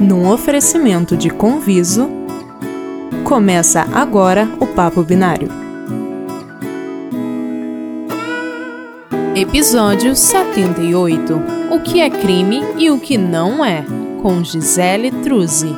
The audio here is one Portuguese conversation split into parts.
Num oferecimento de Conviso, começa agora o Papo Binário. Episódio 78 O que é crime e o que não é, com Gisele Truzzi.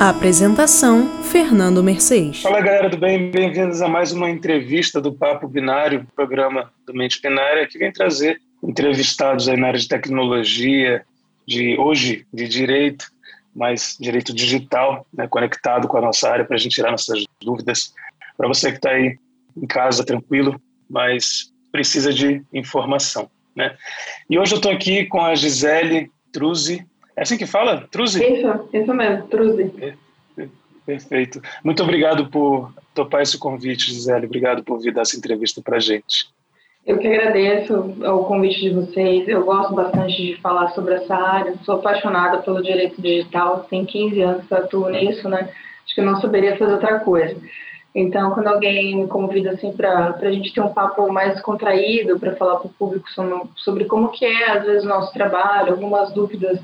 Apresentação Fernando Mercedes. Fala galera, tudo bem? Bem-vindos a mais uma entrevista do Papo Binário, programa do Mente Binária, que vem trazer entrevistados aí na área de tecnologia, de hoje de direito, mas direito digital, né, conectado com a nossa área para a gente tirar nossas dúvidas. Para você que está aí em casa tranquilo, mas precisa de informação. Né? E hoje eu estou aqui com a Gisele Truzzi, é assim que fala? Truzi? Isso, isso mesmo, Truzi. Perfeito. Muito obrigado por topar esse convite, Gisele. Obrigado por vir dar essa entrevista para a gente. Eu que agradeço o convite de vocês. Eu gosto bastante de falar sobre essa área. Sou apaixonada pelo direito digital. Tem 15 anos que atuo nisso, né? Acho que eu não saberia fazer outra coisa. Então, quando alguém me convida assim para a gente ter um papo mais contraído, para falar para o público sobre, sobre como que é às vezes o nosso trabalho, algumas dúvidas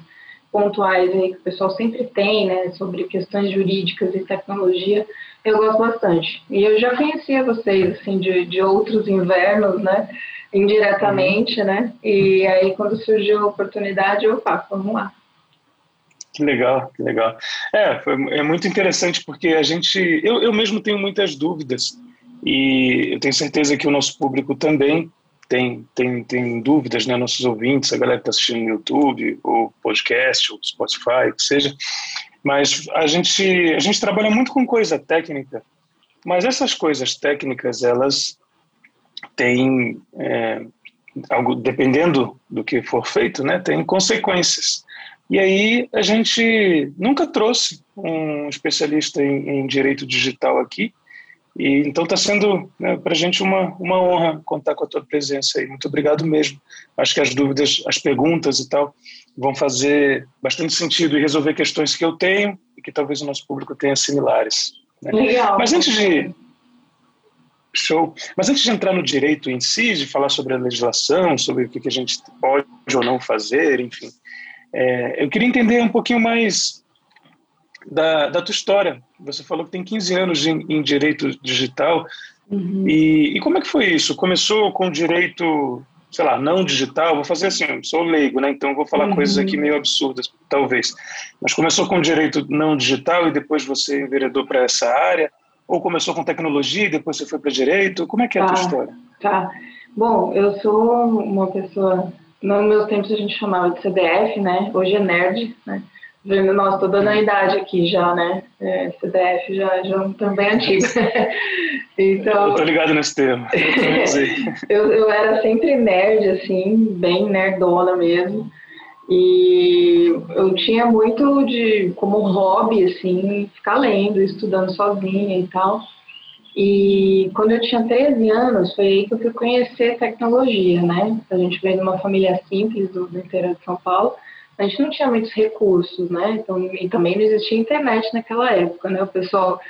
pontuais aí que o pessoal sempre tem, né, sobre questões jurídicas e tecnologia, eu gosto bastante. E eu já conhecia vocês, assim, de, de outros invernos, né, indiretamente, né, e aí quando surgiu a oportunidade, eu faço, vamos lá. Que legal, que legal. É, é muito interessante porque a gente, eu, eu mesmo tenho muitas dúvidas e eu tenho certeza que o nosso público também tem, tem, tem dúvidas, né, nossos ouvintes, a galera que está assistindo no YouTube, ou podcast, ou Spotify, o que seja, mas a gente, a gente trabalha muito com coisa técnica, mas essas coisas técnicas, elas têm, é, algo, dependendo do que for feito, né, tem consequências. E aí a gente nunca trouxe um especialista em, em direito digital aqui, e então está sendo né, para a gente uma, uma honra contar com a tua presença aí. Muito obrigado mesmo. Acho que as dúvidas, as perguntas e tal vão fazer bastante sentido e resolver questões que eu tenho e que talvez o nosso público tenha similares. Né? Legal. Mas antes de show, mas antes de entrar no direito em si, de falar sobre a legislação, sobre o que, que a gente pode ou não fazer, enfim, é, eu queria entender um pouquinho mais da, da tua história. Você falou que tem 15 anos em, em direito digital. Uhum. E, e, como é que foi isso? Começou com direito, sei lá, não digital? Vou fazer assim, sou leigo, né? Então vou falar uhum. coisas aqui meio absurdas, talvez. Mas começou com direito não digital e depois você enveredou para essa área? Ou começou com tecnologia e depois você foi para direito? Como é que é a tua tá, história? Tá. Bom, eu sou uma pessoa. No meus tempos a gente chamava de CDF, né? Hoje é nerd, né? Nossa, tô dando a idade aqui já, né? É, CDF já, já é também antigo. então, eu tô ligado nesse termo. eu, eu era sempre nerd, assim, bem nerdona mesmo. E eu tinha muito de, como hobby, assim, ficar lendo, estudando sozinha e tal. E quando eu tinha 13 anos, foi aí que eu fui conhecer tecnologia, né? A gente veio de uma família simples do, do interior de São Paulo a gente não tinha muitos recursos, né? Então, e também não existia internet naquela época, né? O pessoal,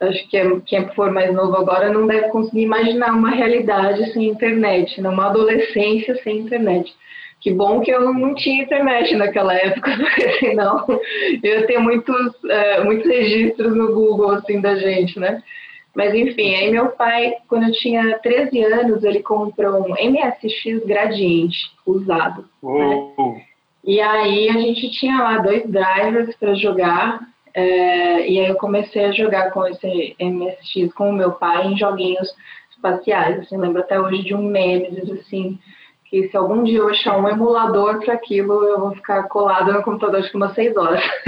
acho que é, quem for mais novo agora não deve conseguir imaginar uma realidade sem internet, né? uma adolescência sem internet. Que bom que eu não tinha internet naquela época, porque senão eu ia ter muitos, é, muitos registros no Google, assim, da gente, né? Mas enfim, aí meu pai, quando eu tinha 13 anos, ele comprou um MSX Gradiente usado. Né? E aí a gente tinha lá dois drivers para jogar. É, e aí eu comecei a jogar com esse MSX com o meu pai em joguinhos espaciais. Assim, lembro até hoje de um meme, diz assim, que se algum dia eu achar um emulador para aquilo, eu vou ficar colado no computador acho que umas seis horas.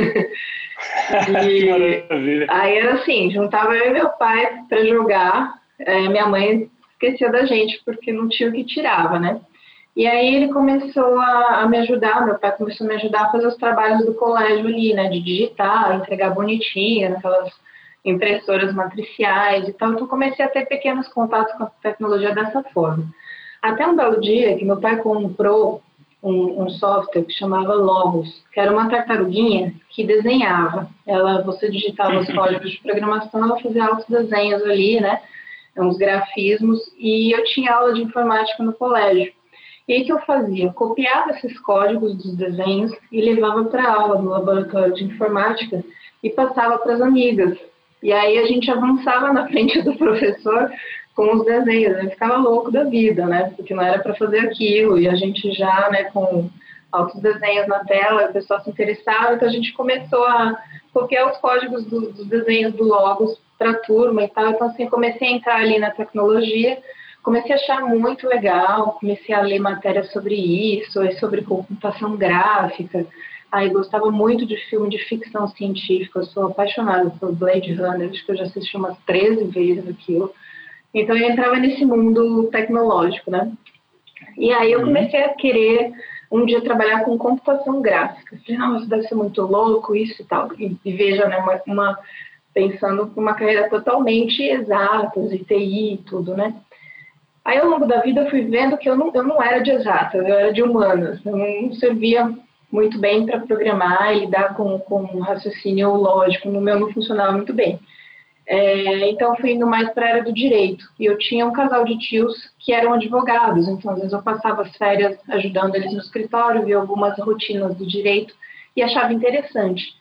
e aí era assim, juntava eu e meu pai para jogar. É, minha mãe esquecia da gente porque não tinha o que tirava, né? E aí ele começou a, a, me ajudar, meu pai começou a me ajudar a fazer os trabalhos do colégio ali, né, de digitar, entregar bonitinho, naquelas impressoras matriciais e tal. Então comecei a ter pequenos contatos com a tecnologia dessa forma. Até um belo dia que meu pai comprou um, um, software que chamava Logos, que era uma tartaruguinha que desenhava. Ela, você digitava os códigos de programação, ela fazia altos desenhos ali, né, uns grafismos, e eu tinha aula de informática no colégio. E aí que eu fazia? Eu copiava esses códigos dos desenhos e levava para aula no laboratório de informática e passava para as amigas. E aí a gente avançava na frente do professor com os desenhos, ele ficava louco da vida, né? Porque não era para fazer aquilo, e a gente já, né, com altos desenhos na tela, o pessoal se interessava, então a gente começou a copiar os códigos do, dos desenhos do Logos para a turma e tal. Então, assim, comecei a entrar ali na tecnologia, comecei a achar muito legal, comecei a ler matérias sobre isso, sobre computação gráfica. Aí gostava muito de filme de ficção científica, eu sou apaixonada por Blade Runner, acho que eu já assisti umas 13 vezes aquilo. Então eu entrava nesse mundo tecnológico, né? E aí eu uhum. comecei a querer um dia trabalhar com computação gráfica. Falei, não, isso deve ser muito louco, isso e tal. E, e veja, né, uma, uma pensando uma carreira totalmente exata, de TI e tudo, né? Aí, ao longo da vida, eu fui vendo que eu não, eu não era de exatas, eu era de humanas. Eu não servia muito bem para programar e lidar com, com raciocínio lógico. No meu não funcionava muito bem. É, então, fui indo mais para a área do direito. E eu tinha um casal de tios que eram advogados. Então, às vezes, eu passava as férias ajudando eles no escritório, via algumas rotinas do direito e achava interessante.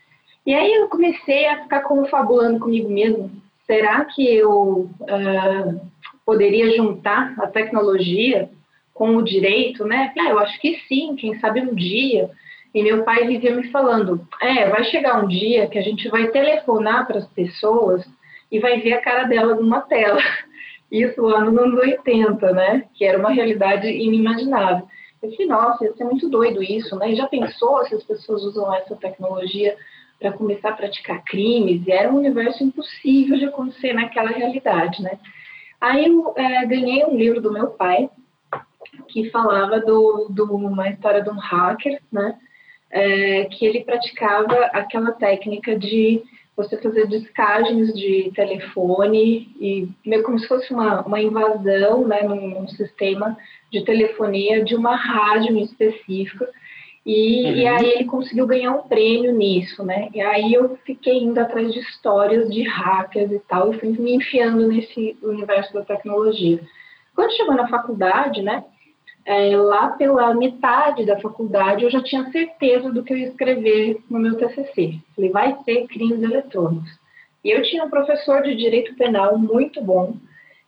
E aí eu comecei a ficar confabulando comigo mesmo. Será que eu uh, poderia juntar a tecnologia com o direito, né? Ah, eu acho que sim, quem sabe um dia. E meu pai vivia me falando: é, vai chegar um dia que a gente vai telefonar para as pessoas e vai ver a cara dela numa tela. Isso nos anos 80, né? Que era uma realidade inimaginável. Eu falei, nossa, ia ser muito doido isso, né? E já pensou se as pessoas usam essa tecnologia para começar a praticar crimes? E era um universo impossível de acontecer naquela realidade, né? Aí eu é, ganhei um livro do meu pai que falava do, do uma história de um hacker, né? É, que ele praticava aquela técnica de você fazer descagens de telefone e meio como se fosse uma, uma invasão né, num, num sistema de telefonia de uma rádio específica. E, uhum. e, aí ele conseguiu ganhar um prêmio nisso, né? E aí eu fiquei indo atrás de histórias de hackers e tal, e fui me enfiando nesse universo da tecnologia. Quando chegou na faculdade, né? é, lá pela metade da faculdade, eu já tinha certeza do que eu ia escrever no meu TCC. Falei, vai ser crimes eletrônicos. E eu tinha um professor de direito penal muito bom,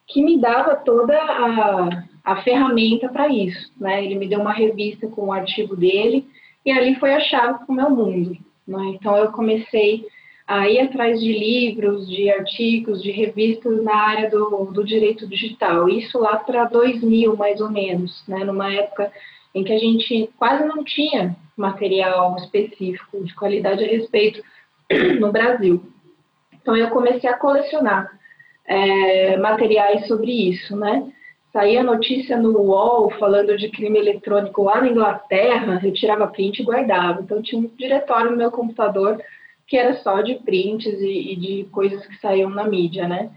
que me dava toda a, a ferramenta para isso. Né? Ele me deu uma revista com o um artigo dele, e ali foi a chave para o meu mundo. Né? Então, eu comecei a ir atrás de livros, de artigos, de revistas na área do, do direito digital. Isso lá para 2000, mais ou menos, né? numa época em que a gente quase não tinha material específico de qualidade a respeito no Brasil. Então eu comecei a colecionar é, materiais sobre isso, né? Saía notícia no UOL falando de crime eletrônico lá na Inglaterra, eu tirava print e guardava. Então tinha um diretório no meu computador que era só de prints e, e de coisas que saíam na mídia, né?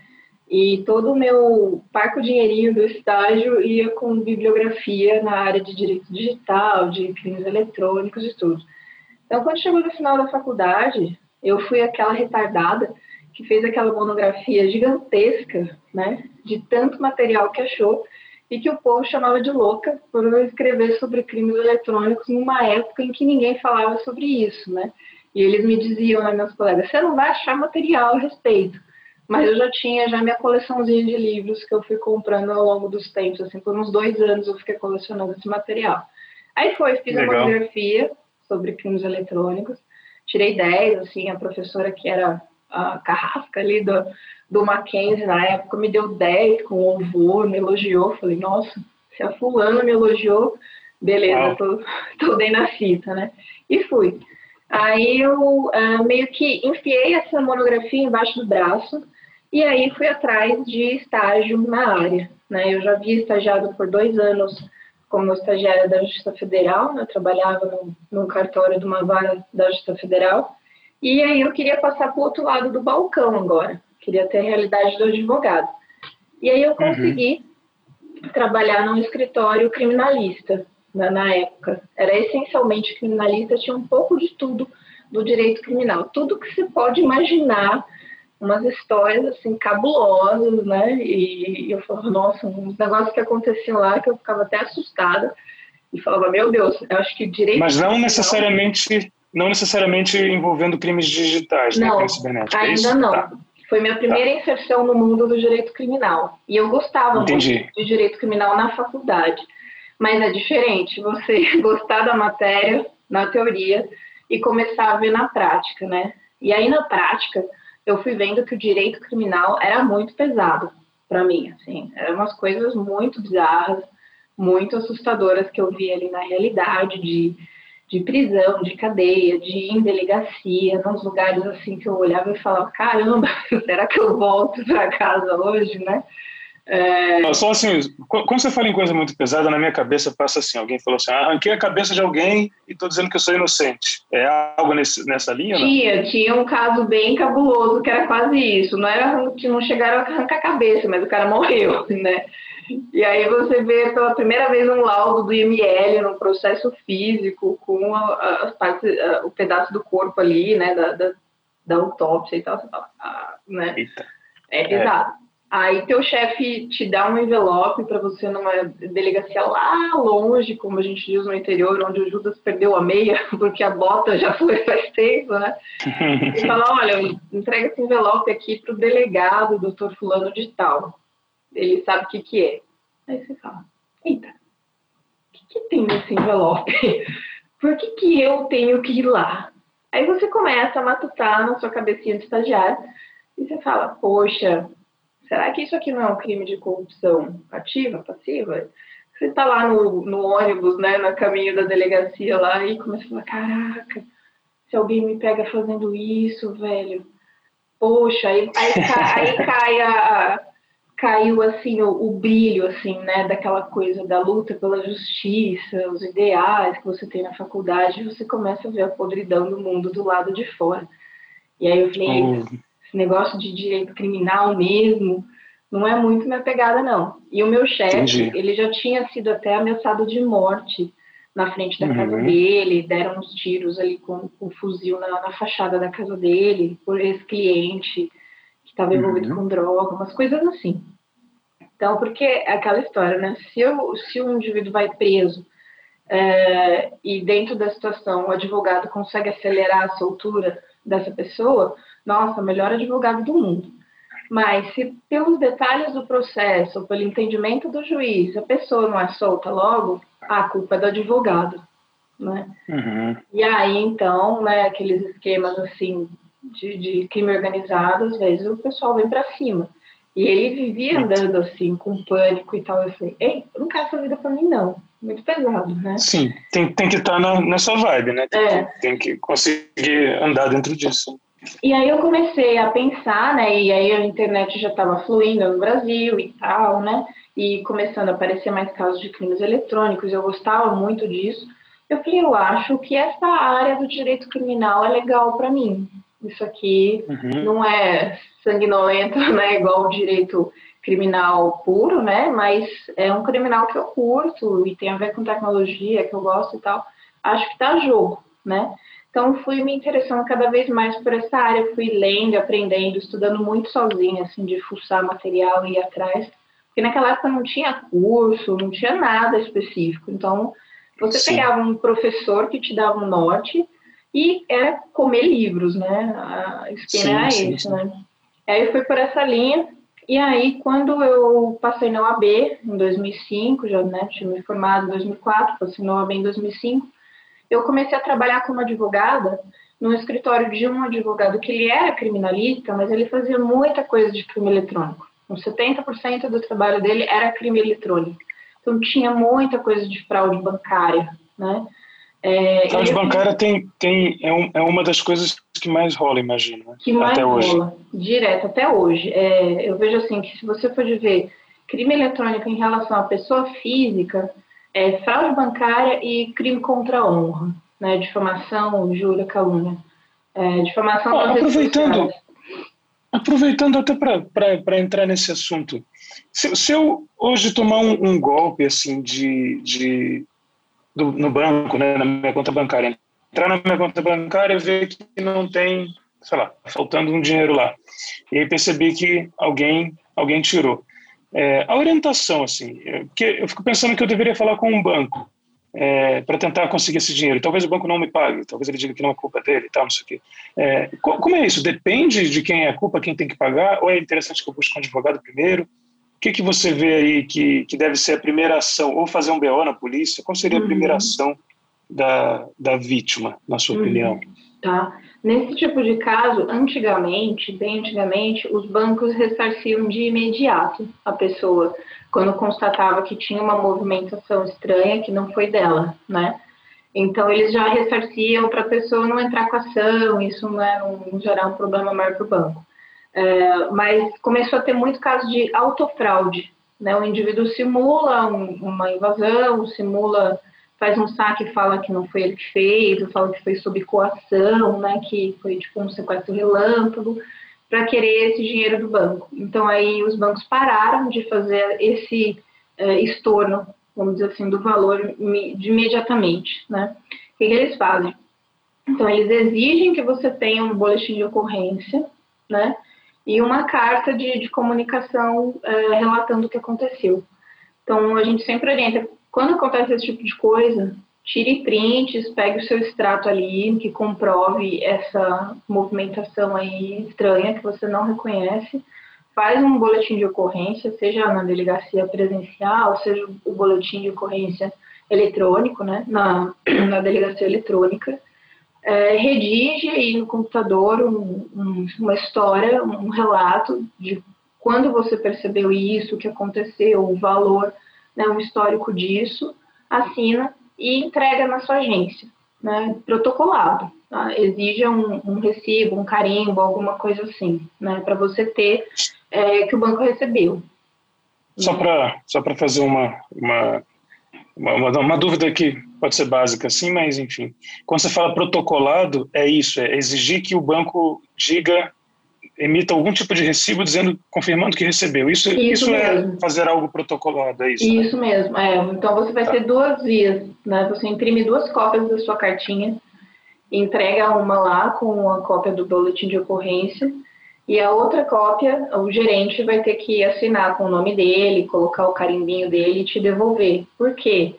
E todo o meu parco dinheirinho do estágio ia com bibliografia na área de direito digital, de crimes eletrônicos e tudo. Então, quando chegou no final da faculdade, eu fui aquela retardada que fez aquela monografia gigantesca, né, de tanto material que achou e que o povo chamava de louca por eu escrever sobre crimes eletrônicos numa época em que ninguém falava sobre isso, né? E eles me diziam, né, meus colegas, você não vai achar material a respeito. Mas eu já tinha já minha coleçãozinha de livros que eu fui comprando ao longo dos tempos, assim, por uns dois anos eu fiquei colecionando esse material. Aí foi, fiz Legal. uma monografia sobre crimes eletrônicos, tirei 10, assim, a professora que era a carrasca ali do, do Mackenzie na época me deu 10 com louvor, me elogiou, falei, nossa, se a fulana me elogiou, beleza, tô, tô bem na fita, né? E fui. Aí eu uh, meio que enfiei essa monografia embaixo do braço e aí fui atrás de estágio na área. Né? Eu já havia estagiado por dois anos como estagiária da Justiça Federal, né? eu trabalhava no, no cartório de uma vara da Justiça Federal, e aí eu queria passar para o outro lado do balcão agora, queria ter a realidade do advogado. E aí eu uhum. consegui uhum. trabalhar num escritório criminalista na, na época. Era essencialmente criminalista, tinha um pouco de tudo do direito criminal. Tudo que se pode imaginar, umas histórias assim cabulosas, né? E, e eu falava, nossa, uns negócios que aconteciam lá que eu ficava até assustada. e falava, meu Deus, eu acho que direito... Mas não necessariamente, não necessariamente envolvendo crimes digitais, não, né, crimes cibernéticos. É ainda é não. Tá. Foi minha primeira tá. inserção no mundo do direito criminal. E eu gostava Entendi. muito de direito criminal na faculdade. Mas é diferente você gostar da matéria na teoria e começar a ver na prática, né? E aí na prática eu fui vendo que o direito criminal era muito pesado para mim, assim, eram umas coisas muito bizarras, muito assustadoras que eu vi ali na realidade de, de prisão, de cadeia, de ir em delegacia, nos lugares assim que eu olhava e falava, caramba, será que eu volto para casa hoje, né? É... Só assim, quando você fala em coisa muito pesada, na minha cabeça passa assim: alguém falou assim, arranquei a cabeça de alguém e estou dizendo que eu sou inocente. É algo nesse, nessa linha? Tinha, tinha um caso bem cabuloso que era quase isso. Não era que não chegaram a arrancar a cabeça, mas o cara morreu, né? E aí você vê pela primeira vez um laudo do IML no processo físico com as partes, o pedaço do corpo ali, né, da, da, da autópsia e tal, você fala, ah, né? Eita. É pesado. É. Aí teu chefe te dá um envelope para você numa delegacia lá longe, como a gente diz no interior, onde o Judas perdeu a meia, porque a bota já foi faz tempo, né? E fala, olha, entrega esse envelope aqui para o delegado, doutor fulano de tal. Ele sabe o que que é. Aí você fala, eita, o que, que tem nesse envelope? Por que, que eu tenho que ir lá? Aí você começa a matutar na sua cabecinha de estagiário e você fala, poxa, será que isso aqui não é um crime de corrupção ativa, passiva? Você está lá no, no, ônibus, né, no caminho da delegacia lá e começa a falar, caraca, se alguém me pega fazendo isso, velho, poxa, aí, aí, aí cai a, caiu assim o, o, brilho assim, né, daquela coisa da luta pela justiça, os ideais que você tem na faculdade, você começa a ver a podridão do mundo do lado de fora. E aí eu falei, esse negócio de direito criminal mesmo, não é muito minha pegada, não. E o meu chefe, ele já tinha sido até ameaçado de morte na frente da uhum. casa dele, deram uns tiros ali com, com um fuzil na, na, fachada da casa dele, por esse cliente que estava envolvido uhum. com droga, umas coisas assim. Então, porque é aquela história, né? Se, eu, se um indivíduo vai preso é, e dentro da situação o advogado consegue acelerar a soltura dessa pessoa, nossa, melhor advogado do mundo. Mas se pelos detalhes do processo, pelo entendimento do juiz, a pessoa não é solta logo, a culpa é do advogado, né? Uhum. E aí, então, né, aqueles esquemas, assim, de, de crime organizado, às vezes o pessoal vem para cima. E ele vivia andando assim, com pânico e tal. Eu falei, ei, eu não quero essa vida pra mim, não. Muito pesado, né? Sim, tem, tem que estar tá nessa vibe, né? Tem, é. que, tem que conseguir andar dentro disso. E aí eu comecei a pensar, né? E aí a internet já estava fluindo no Brasil e tal, né? E começando a aparecer mais casos de crimes eletrônicos, eu gostava muito disso. Eu falei, eu acho que essa área do direito criminal é legal para mim. Isso aqui uhum. não é sanguinolento, né? Igual o direito criminal puro, né? Mas é um criminal que eu curto e tem a ver com tecnologia, que eu gosto e tal. Acho que tá jogo, né? Então, fui me interessando cada vez mais por essa área, fui lendo, aprendendo, estudando muito sozinha, assim, de fuçar material e ir atrás. Porque naquela época não tinha curso, não tinha nada específico. Então, você Sim. pegava um professor que te dava um norte e era comer livros, né? A esquema era sim. né? Aí fui por essa linha. E aí, quando eu passei na OAB, em 2005, já né, tinha me formado em 2004, passei na OAB em 2005, eu comecei a trabalhar como advogada no escritório de um advogado que ele era criminalista, mas ele fazia muita coisa de crime eletrônico. Uns 70% do trabalho dele era crime eletrônico. Então tinha muita coisa de fraude bancária, né? É, fraude bancária tem, tem, é, um, é, uma das coisas que mais rola, imagino. Né? Que mais até rola, hoje. direto, até hoje. É, eu vejo assim que se você for ver crime eletrônico em relação à pessoa física, é, fraude bancária e crime contra a honra, né? Difamação, injúria, calúnia. É, difamação ah, aproveitando, aproveitando até para entrar nesse assunto, se, se, eu hoje tomar um, um golpe assim de, de do, no banco, né, na minha conta bancária, entrar na minha conta bancária e ver que não tem, sei lá, faltando um dinheiro lá, e aí percebi que alguém alguém tirou. É, a orientação, assim, porque eu fico pensando que eu deveria falar com um banco. é, para tentar conseguir esse dinheiro. Talvez o banco não me pague, talvez ele diga que não é culpa dele, tal, não sei o quê. É, como é isso? Depende de quem é a culpa, quem tem que pagar, ou é interessante que eu busque um advogado primeiro? O que, que você vê aí que, que deve ser a primeira ação? Ou fazer um BO na polícia? Qual seria a primeira uhum. ação da, da vítima, na sua uhum. opinião? Tá. Nesse tipo de caso, antigamente, bem antigamente, os bancos ressarciam de imediato a pessoa quando constatava que tinha uma movimentação estranha que não foi dela, né? Então eles já ressarciam para a pessoa não entrar com ação, isso não, é, não gerar um problema maior para o banco. É, mas começou a ter muito caso de autofraude, né? O indivíduo simula um, uma invasão, simula faz um saque e fala que não foi ele que fez, fala que foi sob coação, né, que foi tipo um sequestro relâmpago, para querer esse dinheiro do banco. Então aí os bancos pararam de fazer esse é, estorno, vamos dizer assim, do valor de imediatamente, né? O que, que eles fazem? Então eles exigem que você tenha um boletim de ocorrência, né? E uma carta de, de comunicação é, relatando o que aconteceu. Então a gente sempre orienta quando acontece esse tipo de coisa, tire prints, pegue o seu extrato ali que comprove essa movimentação aí estranha que você não reconhece, faz um boletim de ocorrência, seja na delegacia presencial, seja o boletim de ocorrência eletrônico, né, na, na delegacia eletrônica, é, redige aí no computador um, um, uma história, um relato de quando você percebeu isso, o que aconteceu, o valor né, um histórico disso, assina e entrega na sua agência, né, protocolado. Tá? Exige um, um, recibo, um carimbo, alguma coisa assim, né, para você ter é, que o banco recebeu. Só para só fazer uma, uma, uma, uma, dúvida que pode ser básica, assim, mas enfim. Quando você fala protocolado, é isso, é exigir que o banco diga emita algum tipo de recibo dizendo, confirmando que recebeu. Isso, isso, isso é fazer algo protocolado, é isso? Né? Isso né? mesmo, é. Então você vai tá. ter duas vias, né? Você imprime duas cópias da sua cartinha, entrega uma lá com a cópia do boletim de ocorrência, e a outra cópia, o gerente vai ter que assinar com o nome dele, colocar o carimbinho dele e te devolver. Por quê?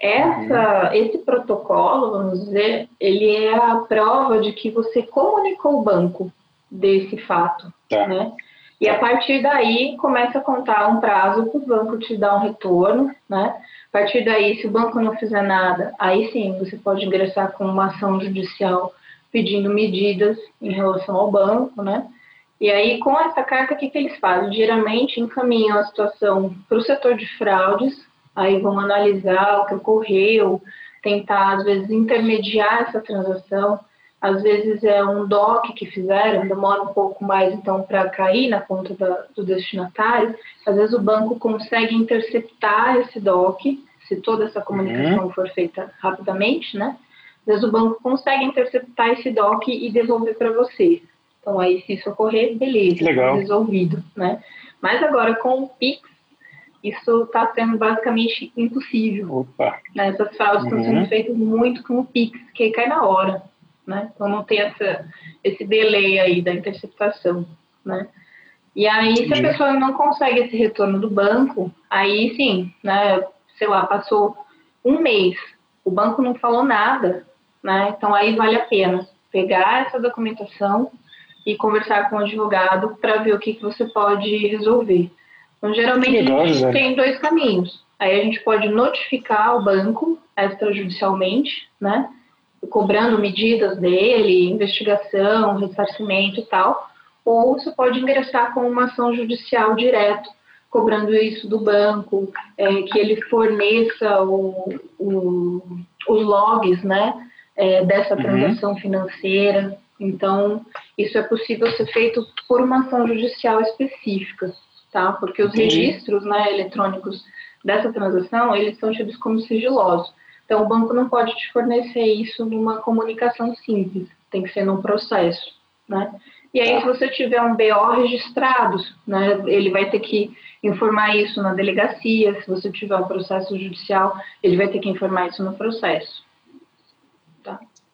Essa, uhum. Esse protocolo, vamos dizer, ele é a prova de que você comunicou o banco desse fato, tá. né? E a partir daí começa a contar um prazo para o banco te dar um retorno, né? A partir daí, se o banco não fizer nada, aí sim você pode ingressar com uma ação judicial pedindo medidas em relação ao banco, né? E aí, com essa carta, o que, que eles fazem? Geralmente encaminham a situação para o setor de fraudes, aí vão analisar o que ocorreu, tentar, às vezes, intermediar essa transação, às vezes é um DOC que fizeram, demora um pouco mais então para cair na conta da, do destinatário. Às vezes o banco consegue interceptar esse DOC, se toda essa comunicação uhum. for feita rapidamente, né? Às vezes o banco consegue interceptar esse DOC e devolver para você. Então aí se isso ocorrer, beleza, Legal. resolvido, né? Mas agora com o Pix, isso está sendo basicamente impossível. Opa. Né? Essas fraudes uhum. estão sendo feitas muito com o Pix, que cai na hora né? Então não tem essa, esse delay aí da interceptação, né? E aí, se a pessoa não consegue esse retorno do banco, aí sim, né? Sei lá, passou um mês, o banco não falou nada, né? Então aí vale a pena pegar essa documentação e conversar com o advogado para ver o que, que você pode resolver. Então, geralmente legal, a gente tem dois caminhos. Aí a gente pode notificar o banco extrajudicialmente, né? cobrando medidas dele, investigação, ressarcimento e tal, ou você pode ingressar com uma ação judicial direto, cobrando isso do banco, é, que ele forneça o, o, os logs né, é, dessa uhum. transação uhum. financeira. Então, isso é possível ser feito por uma ação judicial específica, tá? Porque os Entendi. registros né, eletrônicos dessa transação, eles são tidos como sigilosos. Então, o banco não pode te fornecer isso numa comunicação simples, tem que ser num processo, né? E aí, se você tiver um BO registrado, né, ele vai ter que informar isso na delegacia, se você tiver um processo judicial, ele vai ter que informar isso no processo.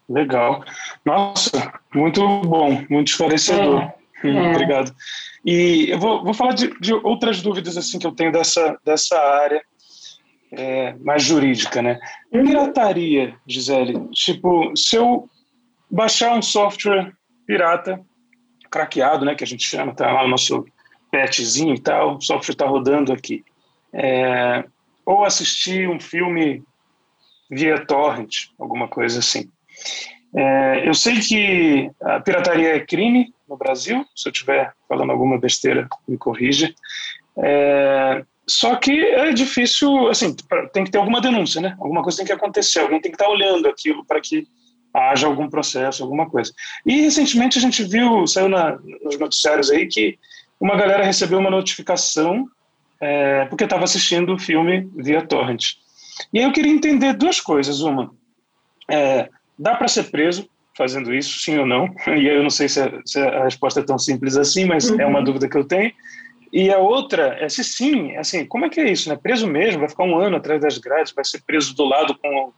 Legal. Nossa, muito bom, muito esclarecedor. É, hum, é. Obrigado. E eu vou, vou falar de, de, outras dúvidas assim que eu tenho dessa, dessa área. é, mais jurídica, né? Pirataria, Gisele. Tipo, se eu baixar um software pirata, craqueado, né, que a gente chama, tá lá o nosso patchzinho e tal, o software está rodando aqui. É, ou assistir um filme via torrent, alguma coisa assim. É, eu sei que a pirataria é crime no Brasil, se eu estiver falando alguma besteira, me corrija. É, só que é difícil, assim, tem que ter alguma denúncia, né? Alguma coisa tem que acontecer, alguém tem que estar olhando aquilo para que haja algum processo, alguma coisa. E recentemente a gente viu, saiu na, nos noticiários aí, que uma galera recebeu uma notificação é, porque estava assistindo o filme via torrent. E aí eu queria entender duas coisas. Uma, é, dá para ser preso fazendo isso, sim ou não? E aí eu não sei se a, se a resposta é tão simples assim, mas uhum. é uma uhum. dúvida que eu tenho. E a outra é se sim, assim, como é que é isso, né? Preso mesmo, vai ficar um ano atrás das grades, vai ser preso do lado com,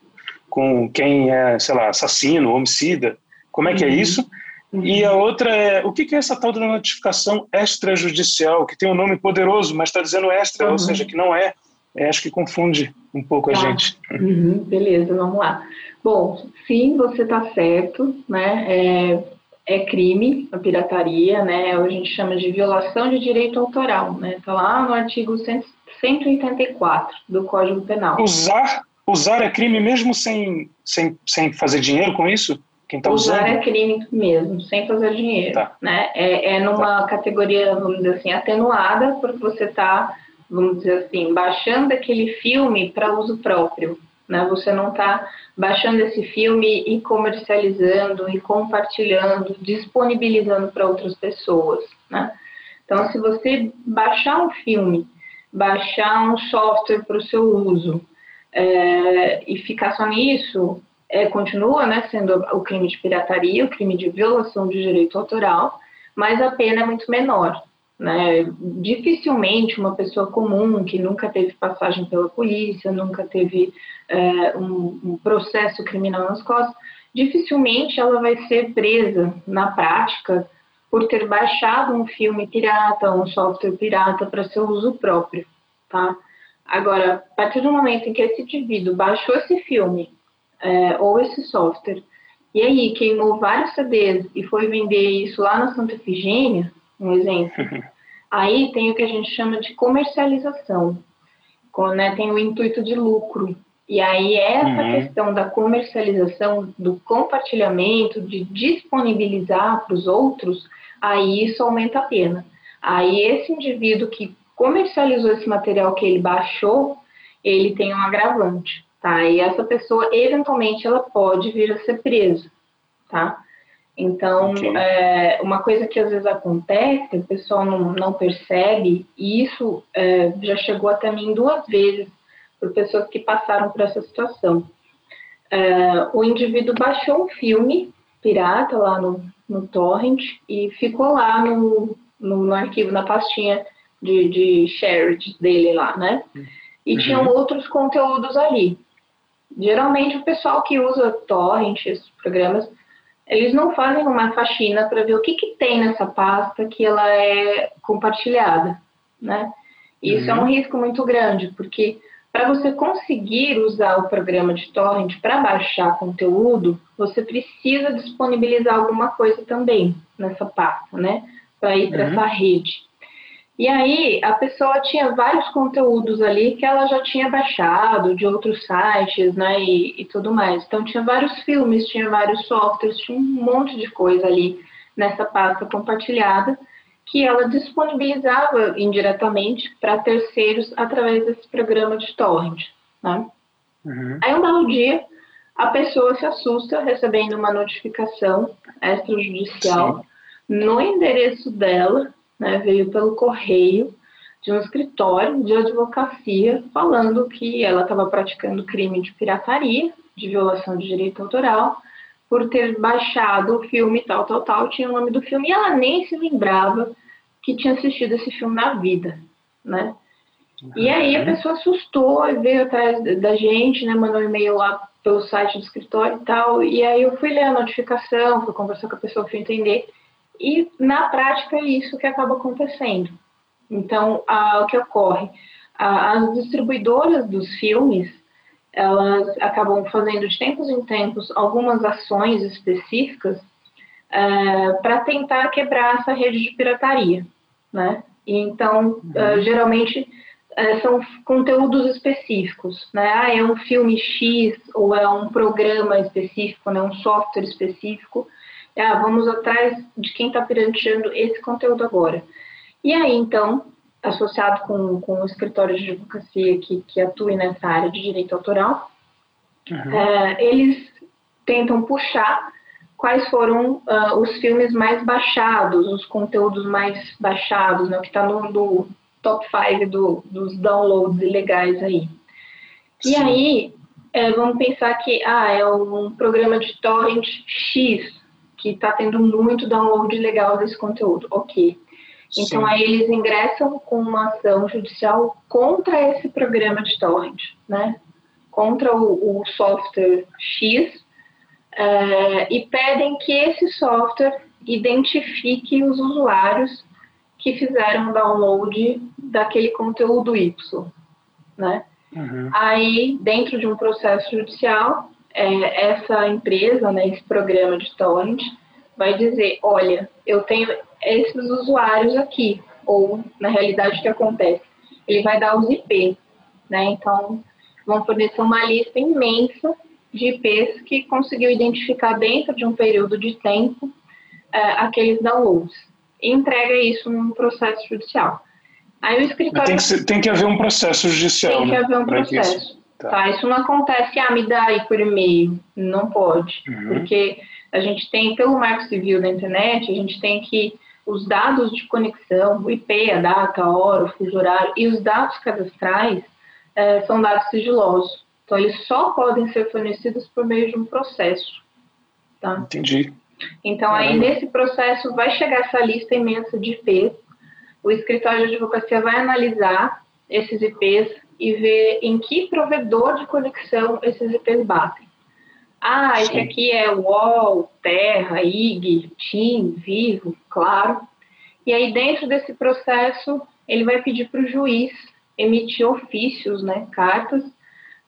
com quem é, sei lá, assassino, homicida. Como é que é uhum. é isso? Uhum. E a outra é, o que é essa tal da notificação extrajudicial, que tem um nome poderoso, mas está dizendo extra, uhum. ou seja, que não é. é. Acho que confunde um pouco tá. a gente. Uhum. Beleza, vamos lá. Bom, sim, você está certo, né? É, é, crime a pirataria, né? A gente chama de violação de direito autoral, né? Está lá no artigo 184 do Código Penal. Usar, usar é crime mesmo sem, sem, sem fazer dinheiro com isso? Quem tá Usar usando? é crime mesmo, sem fazer dinheiro. Tá. Né? É, é numa tá. categoria, vamos dizer assim, atenuada, porque você está, vamos dizer assim, baixando aquele filme para uso próprio. Né? Você não está baixando esse filme e comercializando e compartilhando, disponibilizando para outras pessoas. Né? Então, se você baixar um filme, baixar um software para o seu uso é, e ficar só nisso, é, continua né, sendo o crime de pirataria, o crime de violação de direito autoral, mas a pena é muito menor. Né? Dificilmente uma pessoa comum que nunca teve passagem pela polícia, nunca teve é, um, um, processo criminal nas costas, dificilmente ela vai ser presa na prática por ter baixado um filme pirata, um software pirata para seu uso próprio, tá? Agora, a partir do momento em que esse indivíduo baixou esse filme é, ou esse software, e aí queimou vários CDs e foi vender isso lá na Santa Efigênia, um exemplo, aí tem o que a gente chama de comercialização, com, né, tem o intuito de lucro. E aí essa uhum. questão da comercialização, do compartilhamento, de disponibilizar para os outros, aí isso aumenta a pena. Aí esse indivíduo que comercializou esse material que ele baixou, ele tem um agravante tá? E essa pessoa, eventualmente, ela pode vir a ser presa, tá? Então, okay. é, uma coisa que às vezes acontece, o pessoal não, não percebe, e isso é, já chegou até mim duas vezes, por pessoas que passaram por essa situação. É, o indivíduo baixou um filme pirata lá no, no torrent e ficou lá no, no, no arquivo, na pastinha de, de shared dele lá, né? E uhum. tinham outros conteúdos ali. Geralmente o pessoal que usa torrent, esses programas, eles não fazem uma faxina para ver o que, que tem nessa pasta que ela é compartilhada, né? E isso uhum. é um uhum. risco muito grande, porque para você conseguir usar o programa de torrent para baixar conteúdo, você precisa disponibilizar alguma coisa também nessa pasta, né? Para ir para uhum. essa rede. E aí a pessoa tinha vários conteúdos ali que ela já tinha baixado de outros sites, né, e, e, tudo mais. Então tinha vários filmes, tinha vários softwares, tinha um monte de coisa ali nessa pasta compartilhada que ela disponibilizava indiretamente para terceiros através desse programa de torrent, né? Uhum. Aí um belo dia a pessoa se assusta recebendo uma notificação extrajudicial Sim. no endereço dela né, veio pelo correio de um escritório de advocacia falando que ela estava praticando crime de pirataria, de violação de direito autoral, por ter baixado o filme tal, tal, tal, tinha o nome do filme, e ela nem se lembrava que tinha assistido esse filme na vida, né? E aí a pessoa assustou, veio atrás da gente, né, mandou um e-mail lá pelo site do escritório e tal, e aí eu fui ler a notificação, fui conversar com a pessoa, fui entender, e, na prática, é isso que acaba acontecendo. Então, a, o que ocorre? as distribuidoras dos filmes, elas acabam fazendo de tempos em tempos algumas ações específicas é, para tentar quebrar essa rede de pirataria, né? E então, uhum. uh, geralmente uh, são conteúdos específicos, né? Ah, é um filme X ou é um programa específico, né? Um software específico. Ah, vamos atrás de quem está pirateando esse conteúdo agora. E aí, então, associado com, com o escritório de advocacia que, que atua nessa área de direito autoral, uhum. uh, eles tentam puxar quais foram uh, os filmes mais baixados, os conteúdos mais baixados, né, que está no, no, top 5 do, dos downloads ilegais aí. Sim. E aí, é, vamos pensar que ah, é um programa de torrent X que está tendo muito download ilegal desse conteúdo. Ok. Então, Sim. aí eles ingressam com uma ação judicial contra esse programa de torrent, né? Contra o, o software X uh, e pedem que esse software identifique os usuários que fizeram download daquele conteúdo Y, né? Uhum. Aí, dentro de um processo judicial, é, essa empresa, né, esse programa de torrent, vai dizer, olha, eu tenho esses usuários aqui, ou na realidade o que acontece? Ele vai dar os IPs, né? Então, vão fornecer uma lista imensa de IPs que conseguiu identificar dentro de um período de tempo é, aqueles downloads e entrega isso num processo judicial. Aí o escritório... Tem que, ser, tem que haver um processo judicial, Tem que né, haver um processo. Isso. Tá. tá. isso não acontece, ah, me dá aí por e-mail. Não pode, uhum. porque a gente tem, pelo marco civil da internet, a gente tem que os dados de conexão, o IP, a data, a hora, o fuso horário e os dados cadastrais é, são dados sigilosos. Então, eles só podem ser fornecidos por meio de um processo. Tá? Entendi. Então, aí nesse processo vai chegar essa lista imensa de IPs, o escritório de advocacia vai analisar esses IPs e ver em que provedor de conexão esses IPs batem. Ah, Sim. esse aqui é UOL, Terra, IG, TIM, Vivo, claro. E aí, dentro desse processo, ele vai pedir para o juiz emitir ofícios, né, cartas,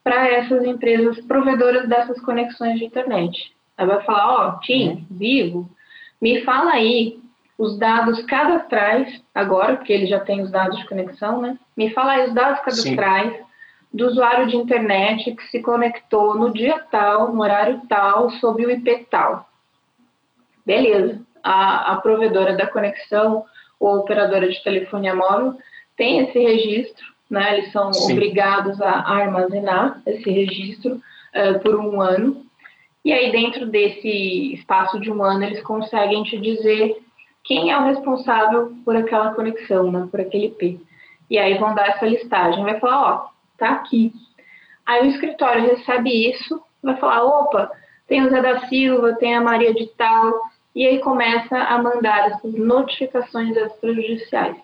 para essas empresas provedoras dessas conexões de internet. Aí vai falar, ó, oh, TIM, Vivo, me fala aí os dados cadastrais, agora, porque ele já tem os dados de conexão, né? Me fala aí os dados cadastrais Sim. Do usuário de internet que se conectou no dia tal, no horário tal, sob o IP tal. Beleza. A, a provedora da conexão ou operadora de telefonia móvel tem esse registro, né? Eles são Sim. obrigados a armazenar esse registro uh, por um ano. E aí, dentro desse espaço de um ano, eles conseguem te dizer quem é o responsável por aquela conexão, né? por aquele IP. E aí vão dar essa listagem. Vai falar, ó, tá aqui. Aí o escritório recebe isso, vai falar, opa, tem o Zé da Silva, tem a Maria de Tal, e aí começa a mandar essas notificações extrajudiciais.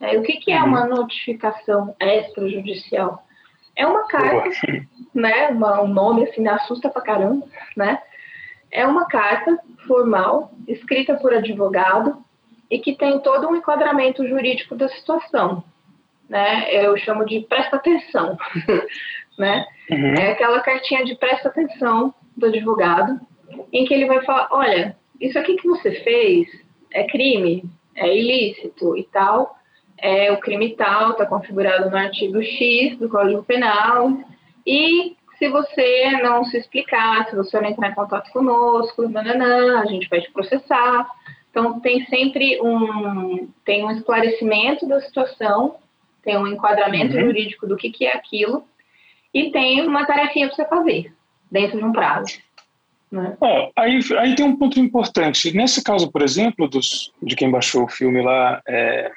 É, o que, que é uhum. uma notificação extrajudicial? É uma carta, né? Uma, um nome assim, assusta pra caramba, né? É uma carta formal, escrita por advogado, e que tem todo um enquadramento jurídico da situação. Né? Eu chamo de presta atenção. né? Uhum. É aquela cartinha de presta atenção do advogado, em que ele vai falar: olha, isso aqui que você fez é crime, é ilícito e tal, é o crime tal, está configurado no artigo X do Código Penal, e se você não se explicar, se você não entrar em contato conosco, nananã, a gente vai te processar. Então, tem sempre um, tem um esclarecimento da situação, tem um enquadramento uhum. jurídico do que, que é aquilo, e tem uma tarefinha para você fazer, dentro de um prazo. Né? É, aí, aí tem um ponto importante. Nesse caso, por exemplo, dos, de quem baixou o filme lá é,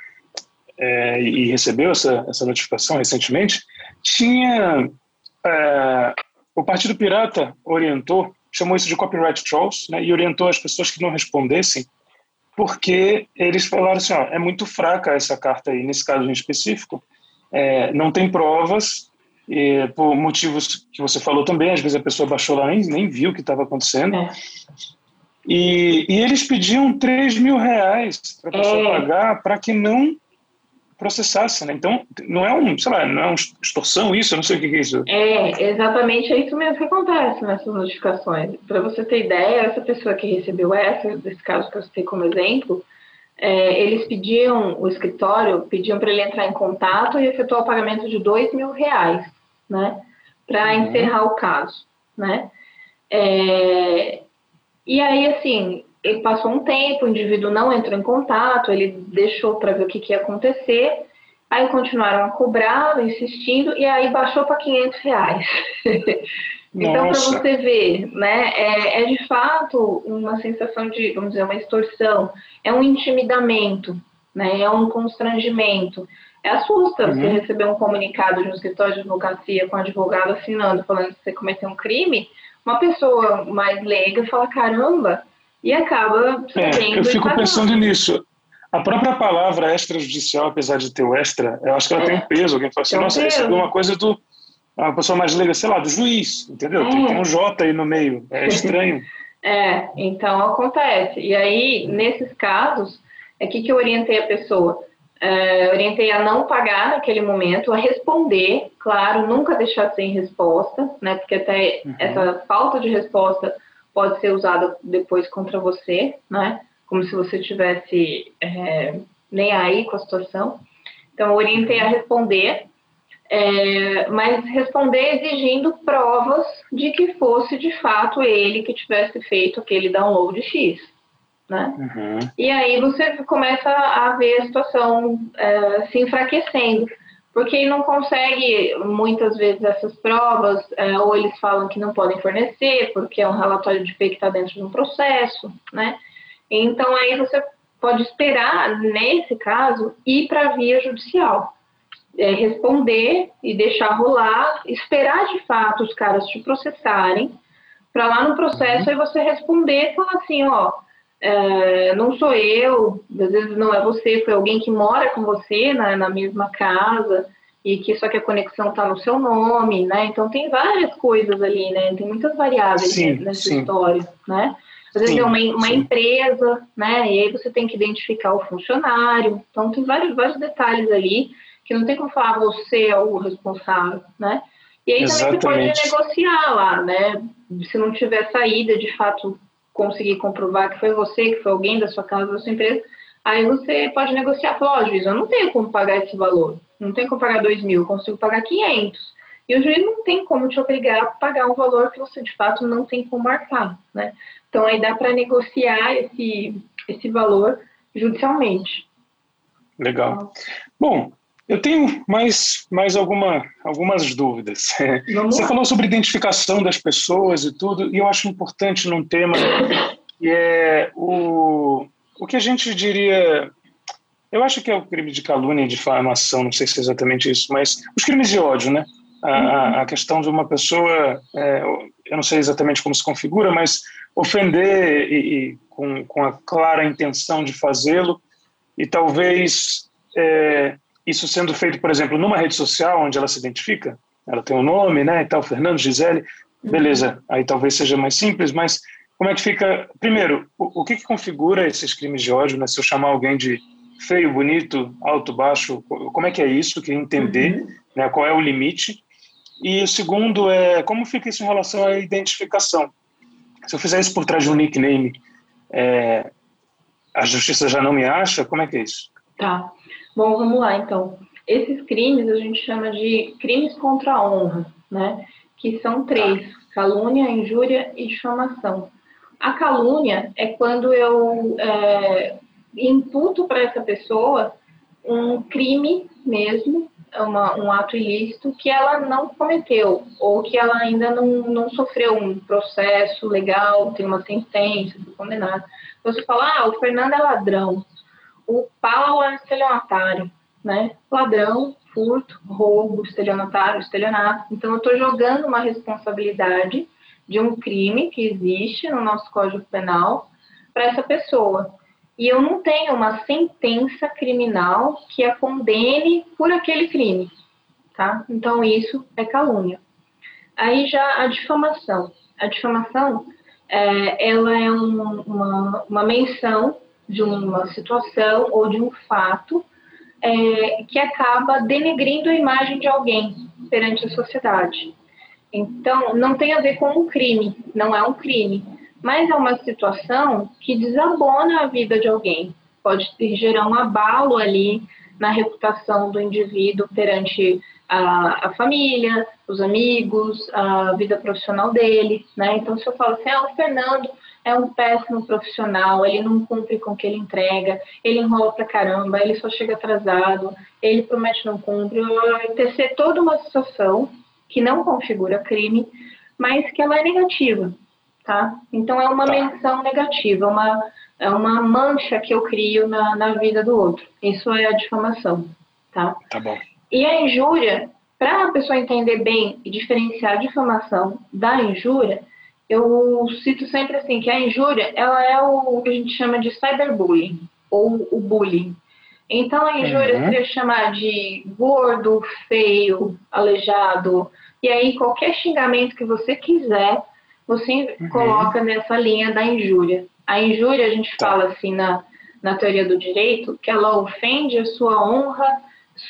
é, e recebeu essa, essa notificação recentemente, tinha. É, o Partido Pirata orientou, chamou isso de copyright trolls, né, e orientou as pessoas que não respondessem, porque eles falaram assim: ó, é muito fraca essa carta aí, nesse caso em específico, é, não tem provas, e, por motivos que você falou também, às vezes a pessoa baixou lá nem, nem viu o que estava acontecendo. É. E, e, eles pediam 3 mil reais para a pessoa é. pagar para que não processasse, né? Então, não é um, sei lá, não é uma extorsão isso, eu não sei o que é isso. É, exatamente é isso mesmo que acontece nessas notificações. Para você ter ideia, essa pessoa que recebeu essa, desse caso que eu citei como exemplo, é, eles pediam, o escritório pediam para ele entrar em contato e efetuar o pagamento de dois mil reais, né? Para uhum. encerrar o caso, né? É, e aí, assim, ele passou um tempo, o indivíduo não entrou em contato, ele deixou para ver o que, que, ia acontecer, aí continuaram a cobrar, insistindo, e aí baixou para 500 reais. então, para você ver, né, é, é, de fato uma sensação de, vamos dizer, uma extorsão, é um intimidamento, né, é um constrangimento. É assusta uhum. você receber um comunicado de um escritório de advocacia com um advogado assinando, falando que você cometeu um crime, uma pessoa mais leiga fala, caramba, e acaba é, Eu fico pensando nisso. A própria palavra extrajudicial, apesar de ter o extra, eu acho que ela é. tem um peso. Alguém fala assim, nossa, isso é uma coisa do. Uma pessoa mais leiga, sei lá, do juiz, entendeu? É. Tem, tem um J aí no meio. É estranho. é, então acontece. E aí, nesses casos, é que, que eu orientei a pessoa? É, orientei a não pagar naquele momento, a responder, claro, nunca deixar sem resposta, né? Porque até uhum. essa falta de resposta pode ser usada depois contra você, né? Como se você tivesse é, nem aí com a situação. Então, orientei a responder, é, mas responder exigindo provas de que fosse de fato ele que tivesse feito aquele download X. Né? Uhum. E aí você começa a ver a situação é, se enfraquecendo porque ele não consegue muitas vezes essas provas, é, ou eles falam que não podem fornecer, porque é um relatório de P que está dentro de um processo, né? Então aí você pode esperar, nesse caso, ir para a via judicial. É, responder e deixar rolar, esperar de fato os caras te processarem, para lá no processo uhum. aí você responder e falar assim, ó, é, não sou eu, às vezes não é você, foi alguém que mora com você na, na mesma casa e que só que a conexão está no seu nome, né? Então tem várias coisas ali, né? Tem muitas variáveis sim, nessa sim. história, né? Às vezes sim, é uma, uma empresa, né? E aí você tem que identificar o funcionário. Então tem vários, vários detalhes ali que não tem como falar você é o responsável, né? E aí Exatamente. também você pode negociar lá, né? Se não tiver saída, de fato, conseguir comprovar que foi você, que foi alguém da sua casa, da sua empresa, aí você pode negociar, falar, ó, oh, juiz, eu não tenho como pagar esse valor, não tenho como pagar dois mil, eu consigo pagar 500. E o juiz não tem como te obrigar a pagar um valor que você, de fato, não tem como marcar, né? Então, aí dá para negociar esse, esse valor judicialmente. Legal. Bom, eu tenho mais, mais alguma, algumas dúvidas. Você falou sobre identificação das pessoas e tudo, e eu acho importante num tema que é o, o que a gente diria. Eu acho que é o crime de calúnia e difamação, não sei se é exatamente isso, mas os crimes de ódio, né? A, a questão de uma pessoa, é, eu não sei exatamente como se configura, mas ofender e, e com, com a clara intenção de fazê-lo, e talvez é, isso sendo feito, por exemplo, numa rede social onde ela se identifica, ela tem um nome, né, e tal, Fernando, Gisele, beleza, aí talvez seja mais simples, mas como é que fica, primeiro, o, o que, que configura esses crimes de ódio, né, se eu chamar alguém de feio, bonito, alto, baixo, como é que é isso, queria entender, uhum. né, qual é o limite, e o segundo é como fica isso em relação à identificação. Se eu fizer isso por trás de um nickname, é, a justiça já não me acha? Como é que é isso? Tá. Bom, vamos lá então. Esses crimes a gente chama de crimes contra a honra, né? Que são três: calúnia, injúria e difamação. A calúnia é quando eu é, imputo para essa pessoa um crime mesmo, uma, um ato ilícito que ela não cometeu, ou que ela ainda não, não sofreu um processo legal, tem uma sentença, foi condenado. Então, você fala, ah, o Fernando é ladrão o Paulo é estelionatário, né? Ladrão, furto, roubo, estelionatário, estelionato. Então, eu estou jogando uma responsabilidade de um crime que existe no nosso Código Penal para essa pessoa. E eu não tenho uma sentença criminal que a condene por aquele crime, tá? Então, isso é calúnia. Aí já a difamação. A difamação, é, ela é um, uma, uma menção de uma situação ou de um fato é, que acaba denegrindo a imagem de alguém perante a sociedade. Então, não tem a ver com um crime, não é um crime, mas é uma situação que desabona a vida de alguém. Pode gerar um abalo ali na reputação do indivíduo perante a, a, família, os amigos, a vida profissional dele, né? Então, se eu falo assim, ah, o Fernando é um péssimo profissional, ele não cumpre com o que ele entrega, ele enrola pra caramba, ele só chega atrasado, ele promete não cumpre, ter toda uma situação que não configura crime, mas que ela é negativa, tá? Então, é uma tá. menção negativa, uma, é uma mancha que eu crio na, na vida do outro. Isso é a difamação, tá? Tá bom. E a injúria, para a pessoa entender bem e diferenciar a difamação da injúria, eu cito sempre assim que a injúria ela é o que a gente chama de cyberbullying ou o bullying. Então a injúria uhum. seria chamar de gordo, feio, aleijado, e aí qualquer xingamento que você quiser, você uhum. coloca nessa linha da injúria. A injúria a gente tá. fala assim na, na teoria do direito que ela ofende a sua honra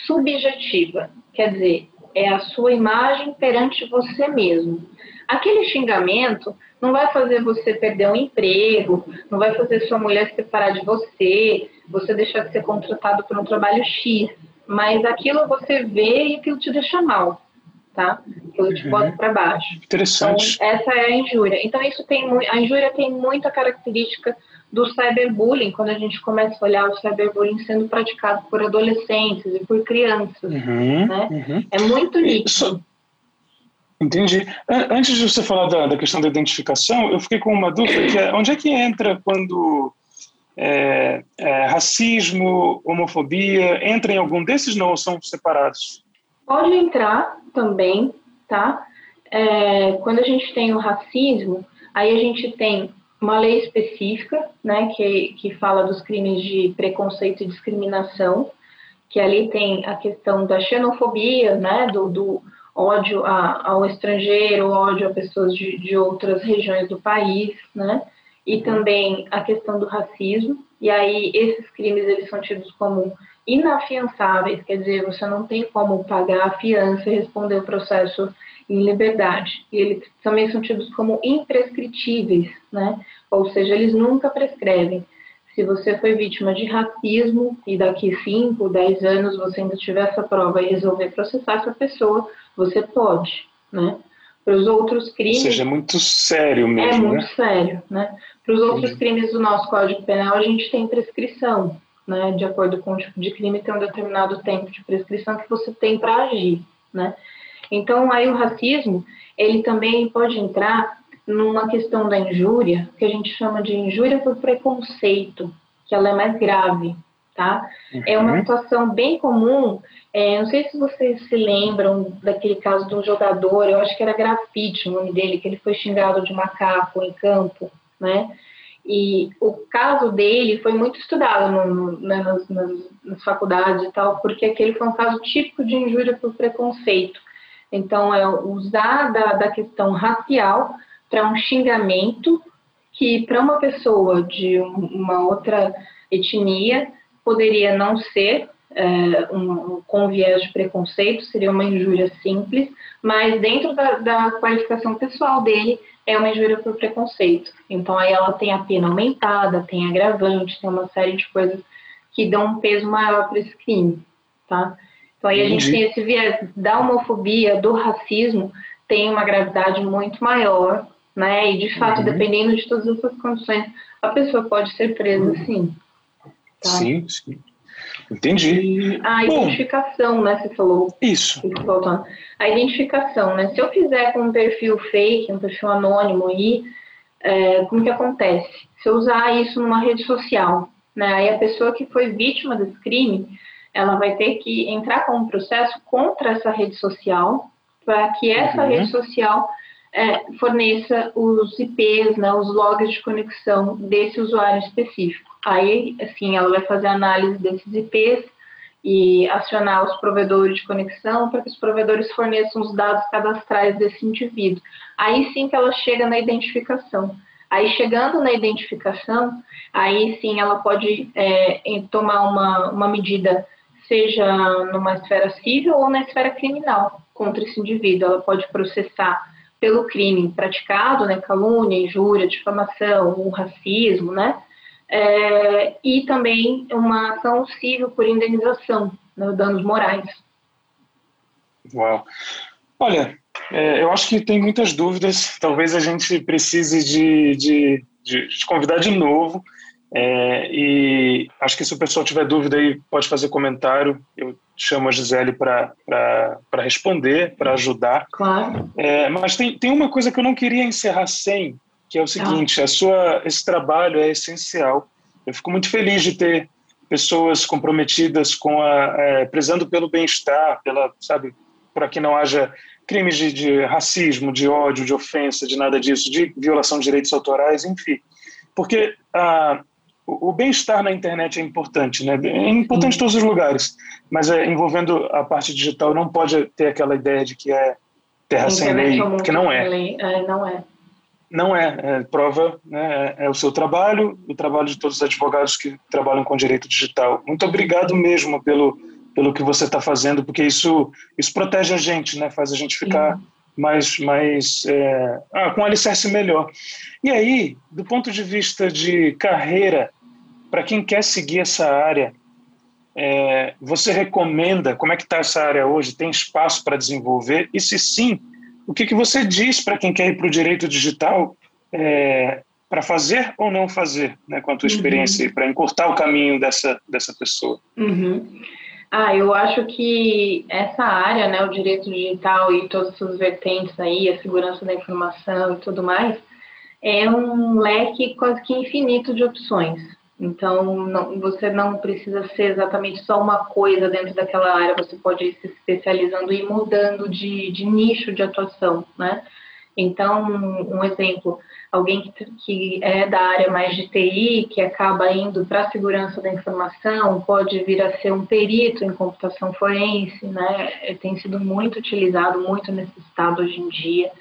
subjetiva, quer dizer, é a sua imagem perante você mesmo. Aquele xingamento não vai fazer você perder um emprego, não vai fazer sua mulher se separar de você, você deixar de ser contratado por um trabalho X, mas aquilo você vê e aquilo te deixa mal, tá? Aquilo te uhum. bota para baixo. Interessante. Então, essa é a injúria. Então isso tem a injúria tem muita característica do cyberbullying, quando a gente começa a olhar o cyberbullying sendo praticado por adolescentes e por crianças. Uhum, né? uhum. É muito nítido. Isso, entendi. Antes de você falar da, da, questão da identificação, eu fiquei com uma dúvida, que é, onde é que entra quando é, é, racismo, homofobia, entra em algum desses não ou são separados? Pode entrar também, tá? É, quando a gente tem o racismo, aí a gente tem uma lei específica, né, que, que fala dos crimes de preconceito e discriminação, que ali tem a questão da xenofobia, né, do, do ódio a, ao estrangeiro, ódio a pessoas de, de outras regiões do país, né, e também a questão do racismo, e aí esses crimes eles são tidos como inafiançáveis, quer dizer, você não tem como pagar a fiança e responder o processo em liberdade. E eles também são tidos como imprescritíveis, né? Ou seja, eles nunca prescrevem. Se você foi vítima de racismo e daqui 5, 10 anos você ainda tiver essa prova e resolver processar essa pessoa, você pode, né? Para os outros crimes. Ou seja, é muito sério mesmo. É muito né? sério, né? Para os outros crimes do nosso Código Penal, a gente tem prescrição, né? De acordo com o tipo de crime, tem um determinado tempo de prescrição que você tem para agir, né? Então, aí o racismo, ele também pode entrar numa questão da injúria, que a gente chama de injúria por preconceito, que ela é mais grave, tá? Uhum. É uma uhum. situação bem comum, é, não sei se vocês se lembram daquele caso de um jogador, eu acho que era Grafite o nome dele, que ele foi xingado de macaco em campo, né? E o caso dele foi muito estudado no, no, né, nas, nas, nas faculdades e tal, porque aquele foi um caso típico de injúria por preconceito. Então, é usar da, da questão racial para um xingamento que, para uma pessoa de uma outra etnia, poderia não ser é, um, com viés de preconceito, seria uma injúria simples, mas dentro da, da qualificação pessoal dele, é uma injúria por preconceito. Então, aí ela tem a pena aumentada, tem agravante, tem uma série de coisas que dão um peso maior para esse crime, tá? Então aí a gente tem esse viés da homofobia, do racismo, tem uma gravidade muito maior, né? E de fato, uhum. dependendo de todas essas condições, a pessoa pode ser presa, uhum. sim. Tá? Sim, sim. Entendi. A identificação, né? Você falou. Isso. A identificação, né? Se eu fizer com um perfil fake, um perfil anônimo aí, é, como que acontece? Se eu usar isso numa rede social, né? Aí a pessoa que foi vítima desse crime, ela vai ter que entrar com um processo contra essa rede social, para que essa uhum. rede social é, forneça os IPs, né, os logs de conexão desse usuário específico. Aí, assim, ela vai fazer análise desses IPs e acionar os provedores de conexão para que os provedores forneçam os dados cadastrais desse indivíduo. Aí sim que ela chega na identificação. Aí chegando na identificação, aí sim ela pode é, tomar uma, uma medida seja numa esfera civil ou na esfera criminal contra esse indivíduo. Ela pode processar pelo crime praticado, né, calúnia, injúria, difamação, o racismo, né, é, e também uma ação civil por indenização, né, danos morais. Uau! Olha, é, eu acho que tem muitas dúvidas, talvez a gente precise de, de, de, de convidar de novo, é, e acho que se o pessoal tiver dúvida aí, pode fazer comentário. Eu chamo a Gisele para responder, para ajudar. Claro. É, mas tem, tem uma coisa que eu não queria encerrar sem, que é o seguinte: ah. a sua, esse trabalho é essencial. Eu fico muito feliz de ter pessoas comprometidas com a é, prezando pelo bem-estar, pela sabe, para que não haja crimes de, de racismo, de ódio, de ofensa, de nada disso, de violação de direitos autorais, enfim. Porque a o, bem-estar na internet é importante, né? É importante em todos os lugares, mas é, envolvendo a parte digital não pode ter aquela ideia de que é terra sem lei, porque não é. é. Não é. Não é, é prova, né, é, é, o seu trabalho, o trabalho de todos os advogados que trabalham com direito digital. Muito obrigado mesmo pelo, pelo que você está fazendo, porque isso, isso protege a gente, né, faz a gente ficar mais, mais é, ah, com um alicerce melhor. E aí, do ponto de vista de carreira, para quem quer seguir essa área, é, você recomenda, como é que está essa área hoje? Tem espaço para desenvolver? E se sim, o que, que você diz para quem quer ir para o direito digital é, para fazer ou não fazer, né, com a tua uhum. experiência, para encurtar o caminho dessa, dessa pessoa? Uhum. Ah, eu acho que essa área, né, o direito digital e todas as suas vertentes aí, a segurança da informação e tudo mais, é um leque quase que infinito de opções. Então, não, você não precisa ser exatamente só uma coisa dentro daquela área, você pode ir se especializando e mudando de, de nicho de atuação, né? Então, um exemplo, alguém que, é da área mais de TI, que acaba indo para a segurança da informação, pode vir a ser um perito em computação forense, né? É, tem sido muito utilizado, muito necessitado hoje em dia.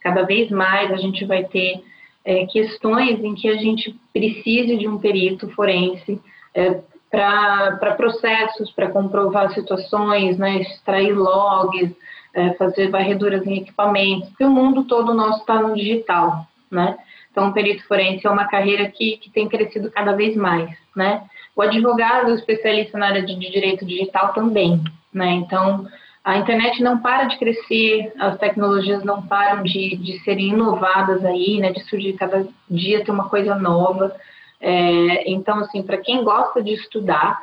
Cada vez mais a gente vai ter é, questões em que a gente precise de um perito forense é, para processos, para comprovar situações, né, extrair logs, é, fazer varreduras em equipamentos, porque o mundo todo nosso está no digital, né? Então, o perito forense é uma carreira que, que tem crescido cada vez mais, né? O advogado especialista na área de, direito digital também, né? Então, a internet não para de crescer, as tecnologias não param de, de serem inovadas aí, né, de surgir cada dia ter uma coisa nova. É, então, assim, para quem gosta de estudar,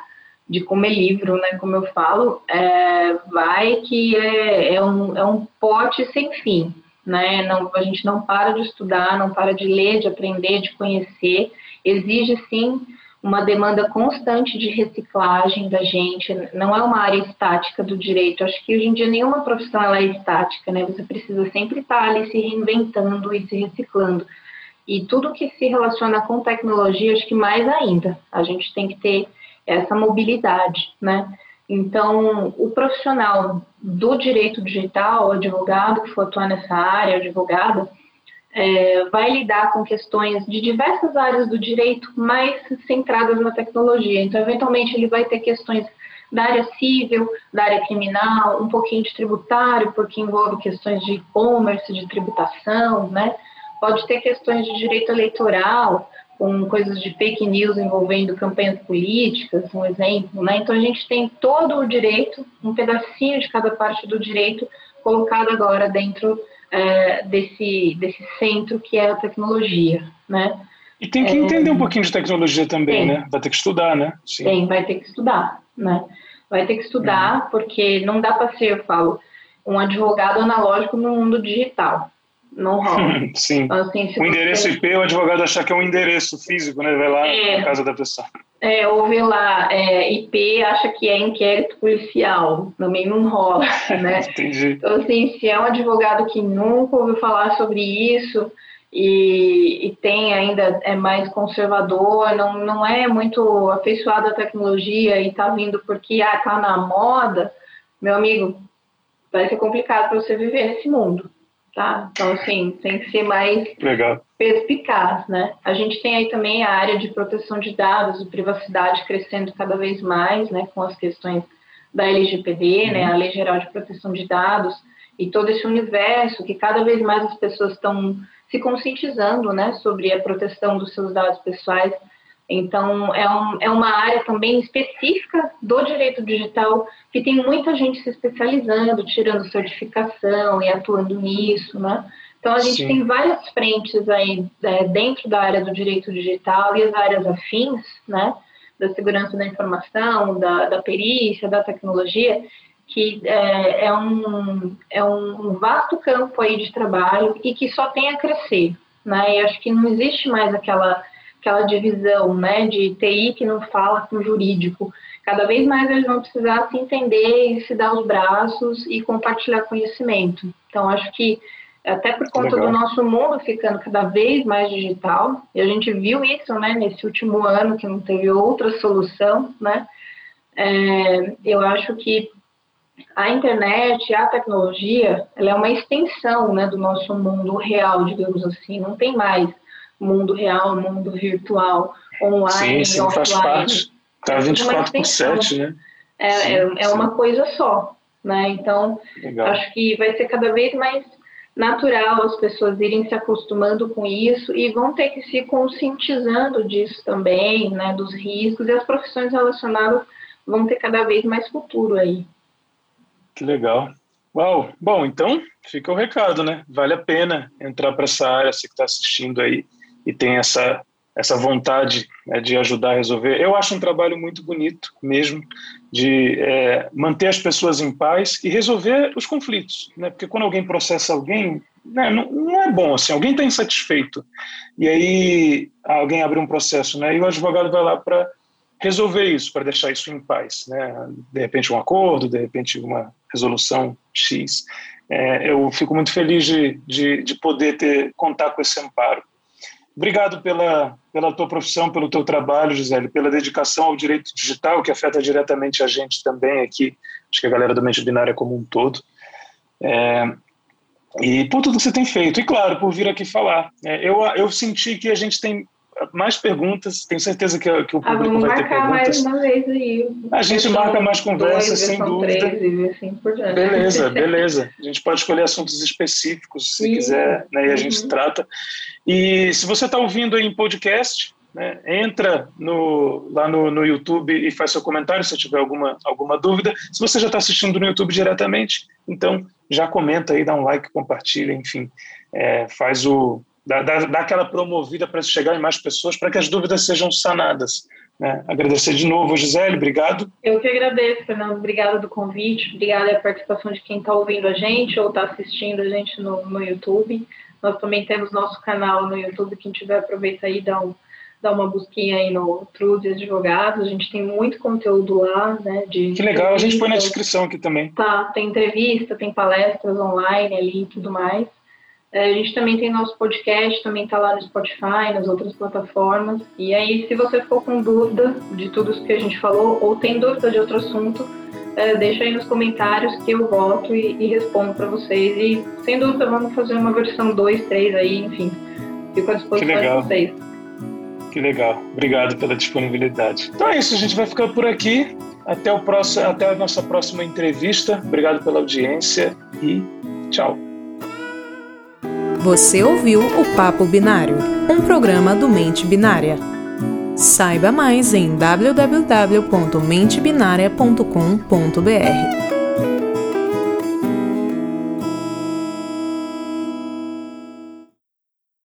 de comer livro, né, como eu falo, é, vai que é, é, um, é um pote sem fim, né, não, a gente não para de estudar, não para de ler, de aprender, de conhecer, exige, sim, uma demanda constante de reciclagem da gente, não é uma área estática do direito. Acho que hoje em dia nenhuma profissão ela é estática, né? Você precisa sempre estar ali se reinventando e se reciclando. E tudo que se relaciona com tecnologia, acho que mais ainda, a gente tem que ter essa mobilidade, né? Então, o profissional do direito digital, o advogado que for atuar nessa área, advogada, é, vai lidar com questões de diversas áreas do direito, mais centradas na tecnologia. Então, eventualmente, ele vai ter questões da área civil, da área criminal, um pouquinho de tributário, porque envolve questões de e-commerce, de tributação, né? Pode ter questões de direito eleitoral, com coisas de fake news envolvendo campanhas políticas, um exemplo, né? Então a gente tem todo o direito, um pedacinho de cada parte do direito colocado agora dentro é, desse, desse centro que é a tecnologia, né? E tem que é, entender um pouquinho de tecnologia também, tem, né? Vai ter que estudar, né? Sim. Tem, vai ter que estudar, né? Vai ter que estudar, uhum. porque não dá para ser, eu falo, um advogado analógico no mundo digital não rola. Sim. Então, assim, o endereço IP, o advogado achar que é um endereço físico, né? Vai lá é, na casa da pessoa. É, ouve lá, é, IP acha que é inquérito policial, também não rola, né? Entendi. Então, assim, se é um advogado que nunca ouviu falar sobre isso e, e tem ainda, é mais conservador, não, não é muito afeiçoado à tecnologia e tá vindo porque, ah, tá na moda, meu amigo, vai ser complicado para você viver nesse mundo tá? Então, assim, tem que ser mais Legal. perspicaz, né? A gente tem aí também a área de proteção de dados e privacidade crescendo cada vez mais, né, com as questões da LGPD, né, a Lei Geral de Proteção de Dados, e todo esse universo que cada vez mais as pessoas estão se conscientizando né, sobre a proteção dos seus dados pessoais. Então, é, um, é uma área também específica do direito digital que tem muita gente se especializando, tirando certificação e atuando nisso, né? Então, a gente Sim. tem várias frentes aí é, dentro da área do direito digital e as áreas afins, né? Da segurança da informação, da, da perícia, da tecnologia, que é, é, um, é um vasto campo aí de trabalho e que só tem a crescer, né? E acho que não existe mais aquela, aquela divisão, né, de TI que não fala com jurídico. Cada vez mais eles vão precisar se entender e se dar os braços e compartilhar conhecimento. Então, acho que até por conta Legal. do nosso mundo ficando cada vez mais digital, e a gente viu isso, né, nesse último ano que não teve outra solução, né, é, eu acho que a internet, a tecnologia, ela é uma extensão né, do nosso mundo real, digamos assim. Não tem mais mundo real, mundo virtual, online, sim, sim, offline. Faz parte. Está 24 por 7, né? É, sim, é, é uma coisa só. Né? Então, Legal. acho que vai ser cada vez mais natural as pessoas irem se acostumando com isso e vão ter que se conscientizando disso também, né, dos riscos, e as profissões relacionadas vão ter cada vez mais futuro aí. Que legal. Uau, bom, então fica o recado, né? Vale a pena entrar para essa área, você que está assistindo aí e tem essa, essa vontade né, de ajudar a resolver. Eu acho um trabalho muito bonito mesmo, de é, manter as pessoas em paz e resolver os conflitos, né? Porque quando alguém processa alguém, né, não, não, é bom assim, alguém está insatisfeito e aí alguém abre um processo, né? E o advogado vai lá para resolver isso, para deixar isso em paz, né? De repente um acordo, de repente uma resolução X. É, eu fico muito feliz de, de, de, poder ter contar com esse amparo. Obrigado pela, pela tua profissão, pelo teu trabalho, Gisele, pela dedicação ao direito digital, que afeta diretamente a gente também aqui, acho que a galera do Mente Binária como um todo. É, e por tudo que você tem feito, e claro, por vir aqui falar. É, eu, eu senti que a gente tem mais perguntas. Tenho certeza que, que o ah, público ah, vai ter perguntas. mais uma vez aí. A gente marca mais conversas, sem dúvida. Três, assim beleza, beleza. A gente pode escolher assuntos específicos, se Sim. quiser, né, e a gente uhum. trata. E se você está ouvindo em podcast, né, entra no, lá no, no YouTube e faz seu comentário se tiver alguma, alguma dúvida. Se você já está assistindo no YouTube diretamente, então já comenta aí, dá um like, compartilha, enfim, é, faz o, dar, dar, aquela promovida para chegar em mais pessoas, para que as dúvidas sejam sanadas. Né? Agradecer de novo, Gisele, obrigado. Eu que agradeço, Fernando, obrigada do convite, obrigada pela participação de quem está ouvindo a gente ou está assistindo a gente no, no YouTube. Nós também temos nosso canal no YouTube, quem tiver aproveita aí, dá, um, dá uma busquinha aí no Trude Advogados, a gente tem muito conteúdo lá, né? De que legal, a gente põe na descrição aqui também. Tá, tem entrevista, tem palestras online ali e tudo mais. É, a gente também tem nosso podcast, também está lá no Spotify, nas outras plataformas. E aí, se você ficou com dúvida de tudo isso que a gente falou, ou tem dúvida de outro assunto, é, deixa aí nos comentários que eu volto e, e respondo para vocês. E sem dúvida, vamos fazer uma versão 2, 3 aí, enfim. Fico à disposição de vocês. Que legal. Obrigado pela disponibilidade. Então é isso, a gente vai ficar por aqui. Até, o próximo, até a nossa próxima entrevista. Obrigado pela audiência e tchau. Você ouviu o Papo Binário, um programa do Mente Binária. Saiba mais em www.mentebinaria.com.br.